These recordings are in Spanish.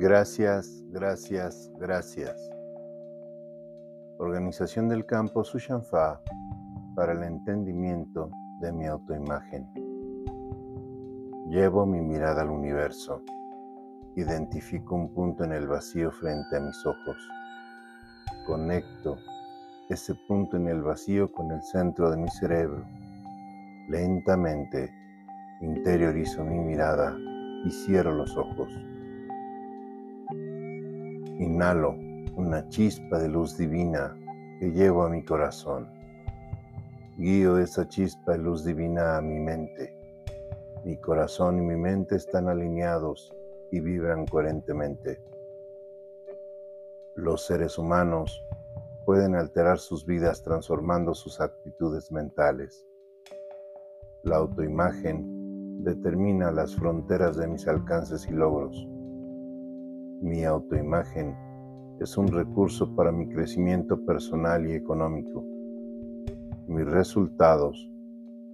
Gracias, gracias, gracias. Organización del campo Sushanfa para el entendimiento de mi autoimagen. Llevo mi mirada al universo. Identifico un punto en el vacío frente a mis ojos. Conecto ese punto en el vacío con el centro de mi cerebro. Lentamente interiorizo mi mirada y cierro los ojos. Inhalo una chispa de luz divina que llevo a mi corazón. Guío esa chispa de luz divina a mi mente. Mi corazón y mi mente están alineados y vibran coherentemente. Los seres humanos pueden alterar sus vidas transformando sus actitudes mentales. La autoimagen determina las fronteras de mis alcances y logros. Mi autoimagen es un recurso para mi crecimiento personal y económico. Mis resultados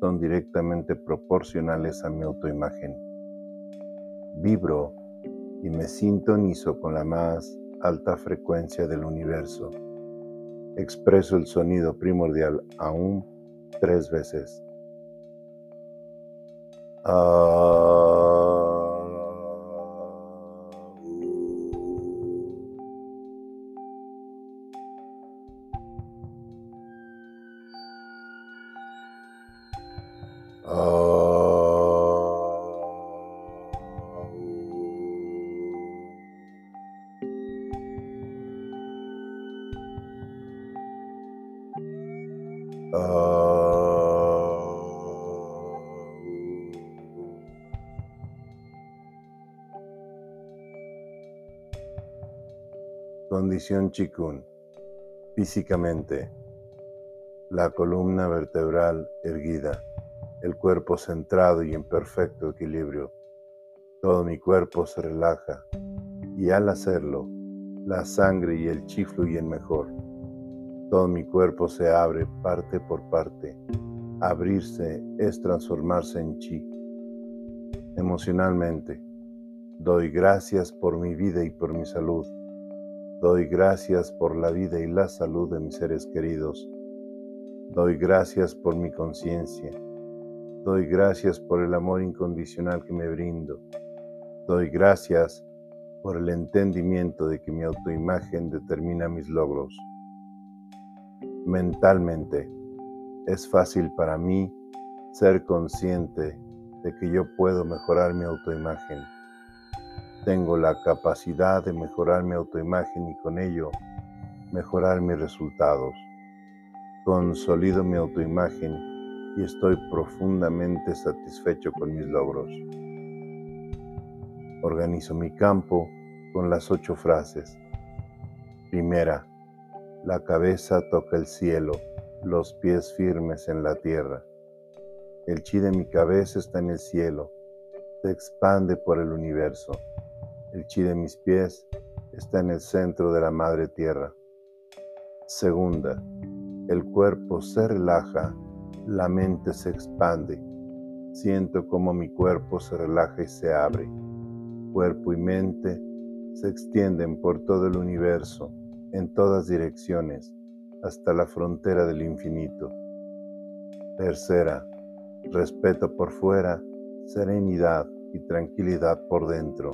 son directamente proporcionales a mi autoimagen. Vibro y me sintonizo con la más alta frecuencia del universo. Expreso el sonido primordial aún tres veces. Ah. Condición Chikun. Físicamente, la columna vertebral erguida, el cuerpo centrado y en perfecto equilibrio. Todo mi cuerpo se relaja y al hacerlo, la sangre y el chi fluyen mejor. Todo mi cuerpo se abre parte por parte. Abrirse es transformarse en chi. Emocionalmente, doy gracias por mi vida y por mi salud. Doy gracias por la vida y la salud de mis seres queridos. Doy gracias por mi conciencia. Doy gracias por el amor incondicional que me brindo. Doy gracias por el entendimiento de que mi autoimagen determina mis logros mentalmente. Es fácil para mí ser consciente de que yo puedo mejorar mi autoimagen. Tengo la capacidad de mejorar mi autoimagen y con ello mejorar mis resultados. Consolido mi autoimagen y estoy profundamente satisfecho con mis logros. Organizo mi campo con las ocho frases. Primera, la cabeza toca el cielo, los pies firmes en la tierra. El chi de mi cabeza está en el cielo, se expande por el universo. El chi de mis pies está en el centro de la madre tierra. Segunda, el cuerpo se relaja, la mente se expande. Siento como mi cuerpo se relaja y se abre. Cuerpo y mente se extienden por todo el universo en todas direcciones hasta la frontera del infinito. Tercera, respeto por fuera, serenidad y tranquilidad por dentro.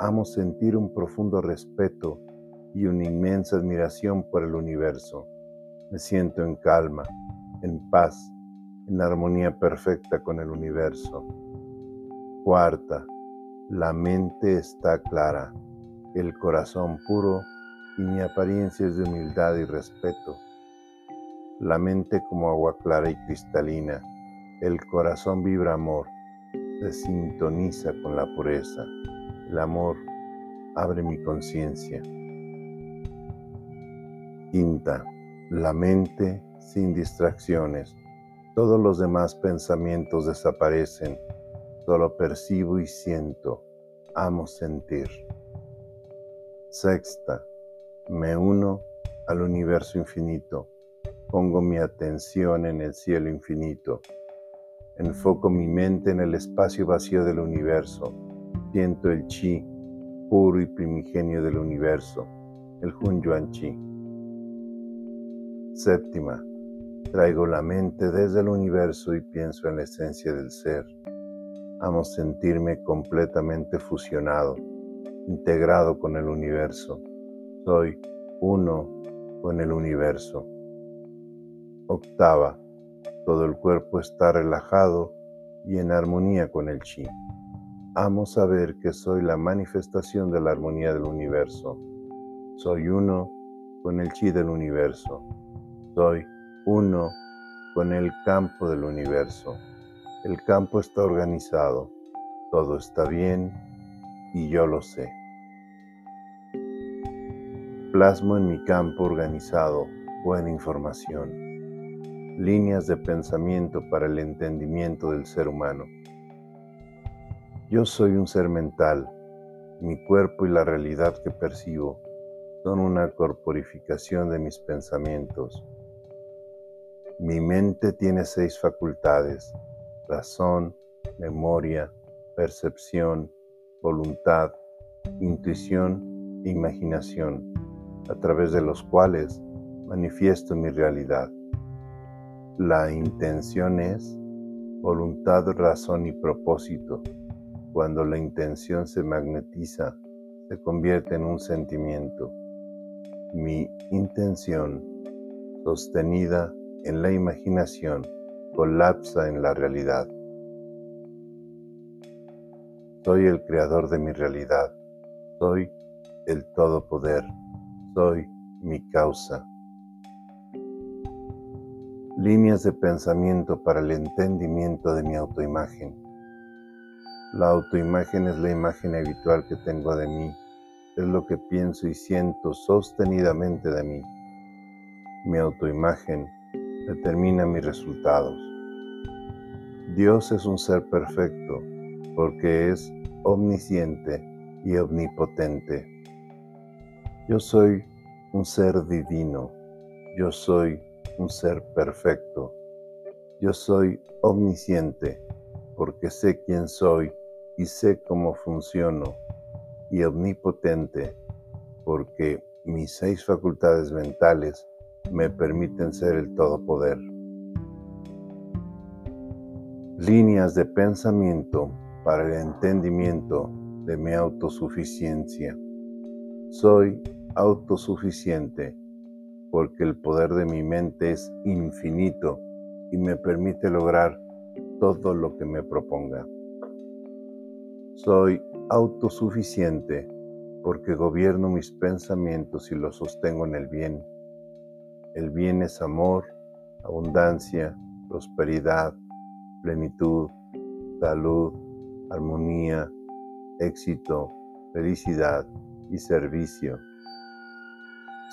Amo sentir un profundo respeto y una inmensa admiración por el universo. Me siento en calma, en paz, en armonía perfecta con el universo. Cuarta, la mente está clara, el corazón puro y mi apariencia es de humildad y respeto. La mente como agua clara y cristalina, el corazón vibra amor, se sintoniza con la pureza. El amor abre mi conciencia. Quinta, la mente sin distracciones. Todos los demás pensamientos desaparecen. Solo percibo y siento. Amo sentir. Sexta, me uno al universo infinito. Pongo mi atención en el cielo infinito. Enfoco mi mente en el espacio vacío del universo. Siento el chi puro y primigenio del universo, el Hun Yuan Chi. Séptima, traigo la mente desde el universo y pienso en la esencia del ser. Amo sentirme completamente fusionado, integrado con el universo. Soy uno con el universo. Octava, todo el cuerpo está relajado y en armonía con el chi. Amo saber que soy la manifestación de la armonía del universo. Soy uno con el chi del universo. Soy uno con el campo del universo. El campo está organizado. Todo está bien y yo lo sé. Plasmo en mi campo organizado buena información, líneas de pensamiento para el entendimiento del ser humano. Yo soy un ser mental. Mi cuerpo y la realidad que percibo son una corporificación de mis pensamientos. Mi mente tiene seis facultades, razón, memoria, percepción, voluntad, intuición e imaginación, a través de los cuales manifiesto mi realidad. La intención es voluntad, razón y propósito cuando la intención se magnetiza, se convierte en un sentimiento. Mi intención, sostenida en la imaginación, colapsa en la realidad. Soy el creador de mi realidad. Soy el todopoder. Soy mi causa. Líneas de pensamiento para el entendimiento de mi autoimagen. La autoimagen es la imagen habitual que tengo de mí, es lo que pienso y siento sostenidamente de mí. Mi autoimagen determina mis resultados. Dios es un ser perfecto porque es omnisciente y omnipotente. Yo soy un ser divino, yo soy un ser perfecto, yo soy omnisciente porque sé quién soy y sé cómo funciono y omnipotente porque mis seis facultades mentales me permiten ser el todopoder. Líneas de pensamiento para el entendimiento de mi autosuficiencia. Soy autosuficiente porque el poder de mi mente es infinito y me permite lograr todo lo que me proponga. Soy autosuficiente porque gobierno mis pensamientos y los sostengo en el bien. El bien es amor, abundancia, prosperidad, plenitud, salud, armonía, éxito, felicidad y servicio.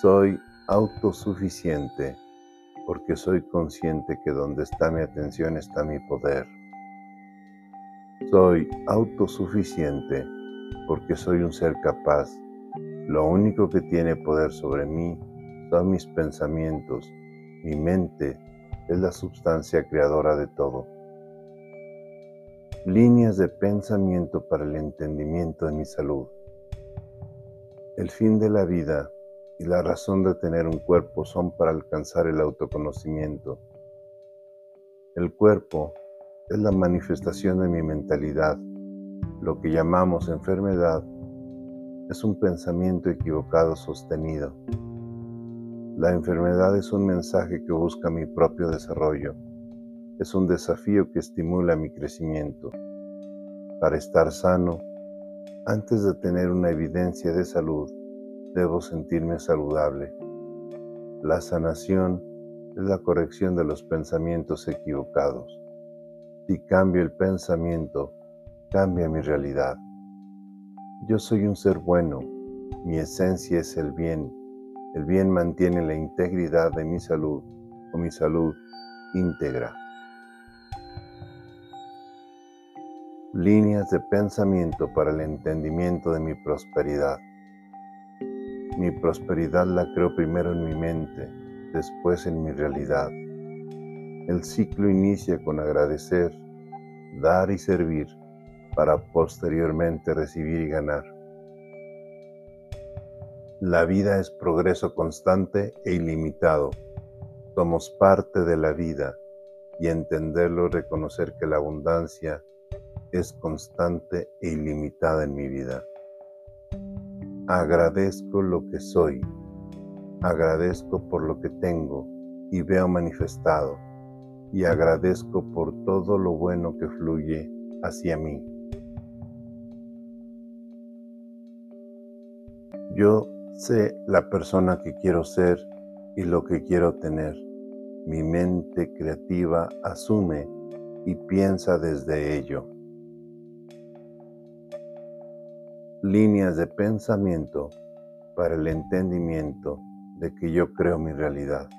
Soy autosuficiente porque soy consciente que donde está mi atención está mi poder. Soy autosuficiente porque soy un ser capaz. Lo único que tiene poder sobre mí son mis pensamientos. Mi mente es la sustancia creadora de todo. Líneas de pensamiento para el entendimiento de mi salud. El fin de la vida y la razón de tener un cuerpo son para alcanzar el autoconocimiento. El cuerpo es la manifestación de mi mentalidad. Lo que llamamos enfermedad es un pensamiento equivocado sostenido. La enfermedad es un mensaje que busca mi propio desarrollo. Es un desafío que estimula mi crecimiento. Para estar sano, antes de tener una evidencia de salud, debo sentirme saludable. La sanación es la corrección de los pensamientos equivocados. Si cambio el pensamiento, cambia mi realidad. Yo soy un ser bueno, mi esencia es el bien. El bien mantiene la integridad de mi salud o mi salud íntegra. Líneas de pensamiento para el entendimiento de mi prosperidad. Mi prosperidad la creo primero en mi mente, después en mi realidad. El ciclo inicia con agradecer, dar y servir para posteriormente recibir y ganar. La vida es progreso constante e ilimitado. Somos parte de la vida y entenderlo, reconocer que la abundancia es constante e ilimitada en mi vida. Agradezco lo que soy, agradezco por lo que tengo y veo manifestado, y agradezco por todo lo bueno que fluye hacia mí. Yo sé la persona que quiero ser y lo que quiero tener. Mi mente creativa asume y piensa desde ello. Líneas de pensamiento para el entendimiento de que yo creo mi realidad.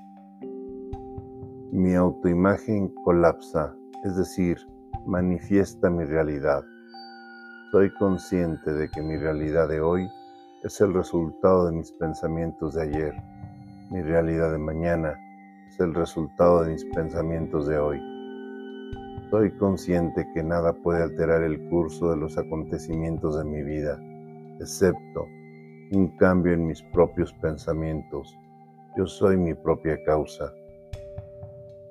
Mi autoimagen colapsa, es decir, manifiesta mi realidad. Soy consciente de que mi realidad de hoy es el resultado de mis pensamientos de ayer. Mi realidad de mañana es el resultado de mis pensamientos de hoy. Soy consciente que nada puede alterar el curso de los acontecimientos de mi vida, excepto un cambio en mis propios pensamientos. Yo soy mi propia causa.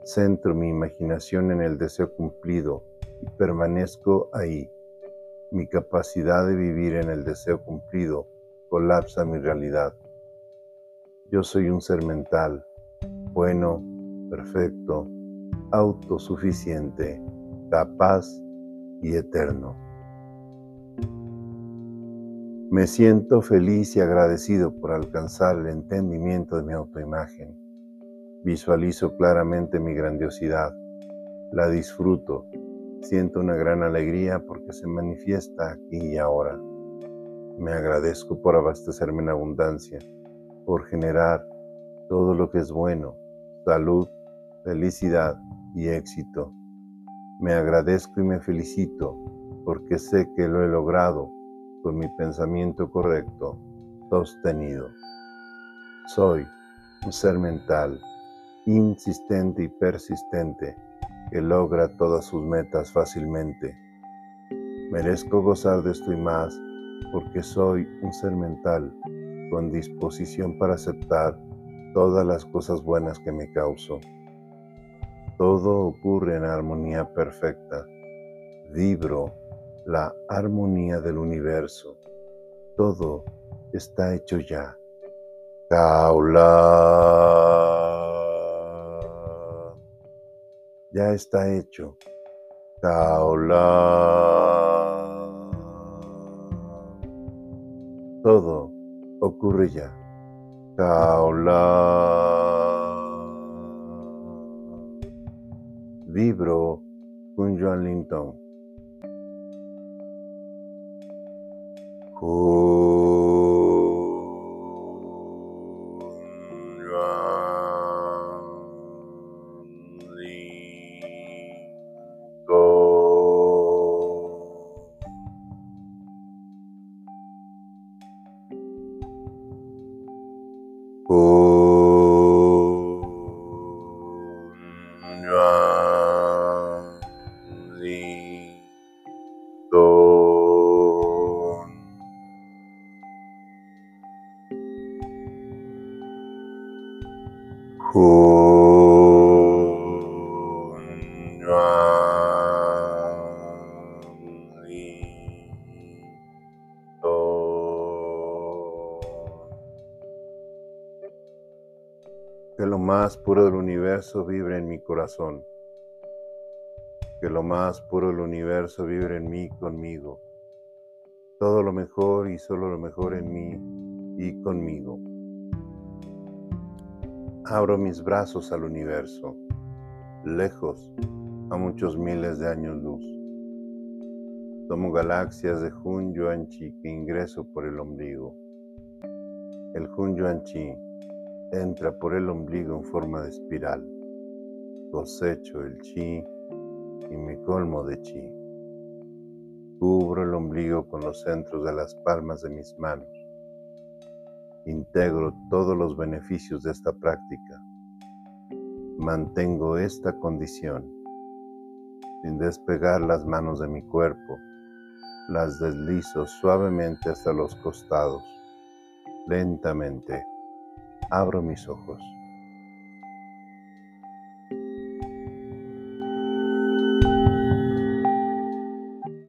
Centro mi imaginación en el deseo cumplido y permanezco ahí. Mi capacidad de vivir en el deseo cumplido colapsa mi realidad. Yo soy un ser mental, bueno, perfecto, autosuficiente, capaz y eterno. Me siento feliz y agradecido por alcanzar el entendimiento de mi autoimagen. Visualizo claramente mi grandiosidad, la disfruto, siento una gran alegría porque se manifiesta aquí y ahora. Me agradezco por abastecerme en abundancia, por generar todo lo que es bueno, salud, felicidad y éxito. Me agradezco y me felicito porque sé que lo he logrado con mi pensamiento correcto, sostenido. Soy un ser mental, insistente y persistente, que logra todas sus metas fácilmente. Merezco gozar de esto y más porque soy un ser mental con disposición para aceptar todas las cosas buenas que me causo. Todo ocurre en armonía perfecta. Vibro la armonía del universo. Todo está hecho ya. Kaula. Ya está hecho. Kaula. Todo ocurre ya. Kaola. Vibro con Joan Linton. Que lo más puro del universo vibre en mi corazón. Que lo más puro del universo vibre en mí conmigo. Todo lo mejor y solo lo mejor en mí y conmigo. Abro mis brazos al universo, lejos, a muchos miles de años luz. Tomo galaxias de Hun Yuan Chi que ingreso por el ombligo. El Hun Yuan Chi entra por el ombligo en forma de espiral. Cosecho el Chi y me colmo de Chi. Cubro el ombligo con los centros de las palmas de mis manos Integro todos los beneficios de esta práctica. Mantengo esta condición sin despegar las manos de mi cuerpo. Las deslizo suavemente hasta los costados. Lentamente abro mis ojos.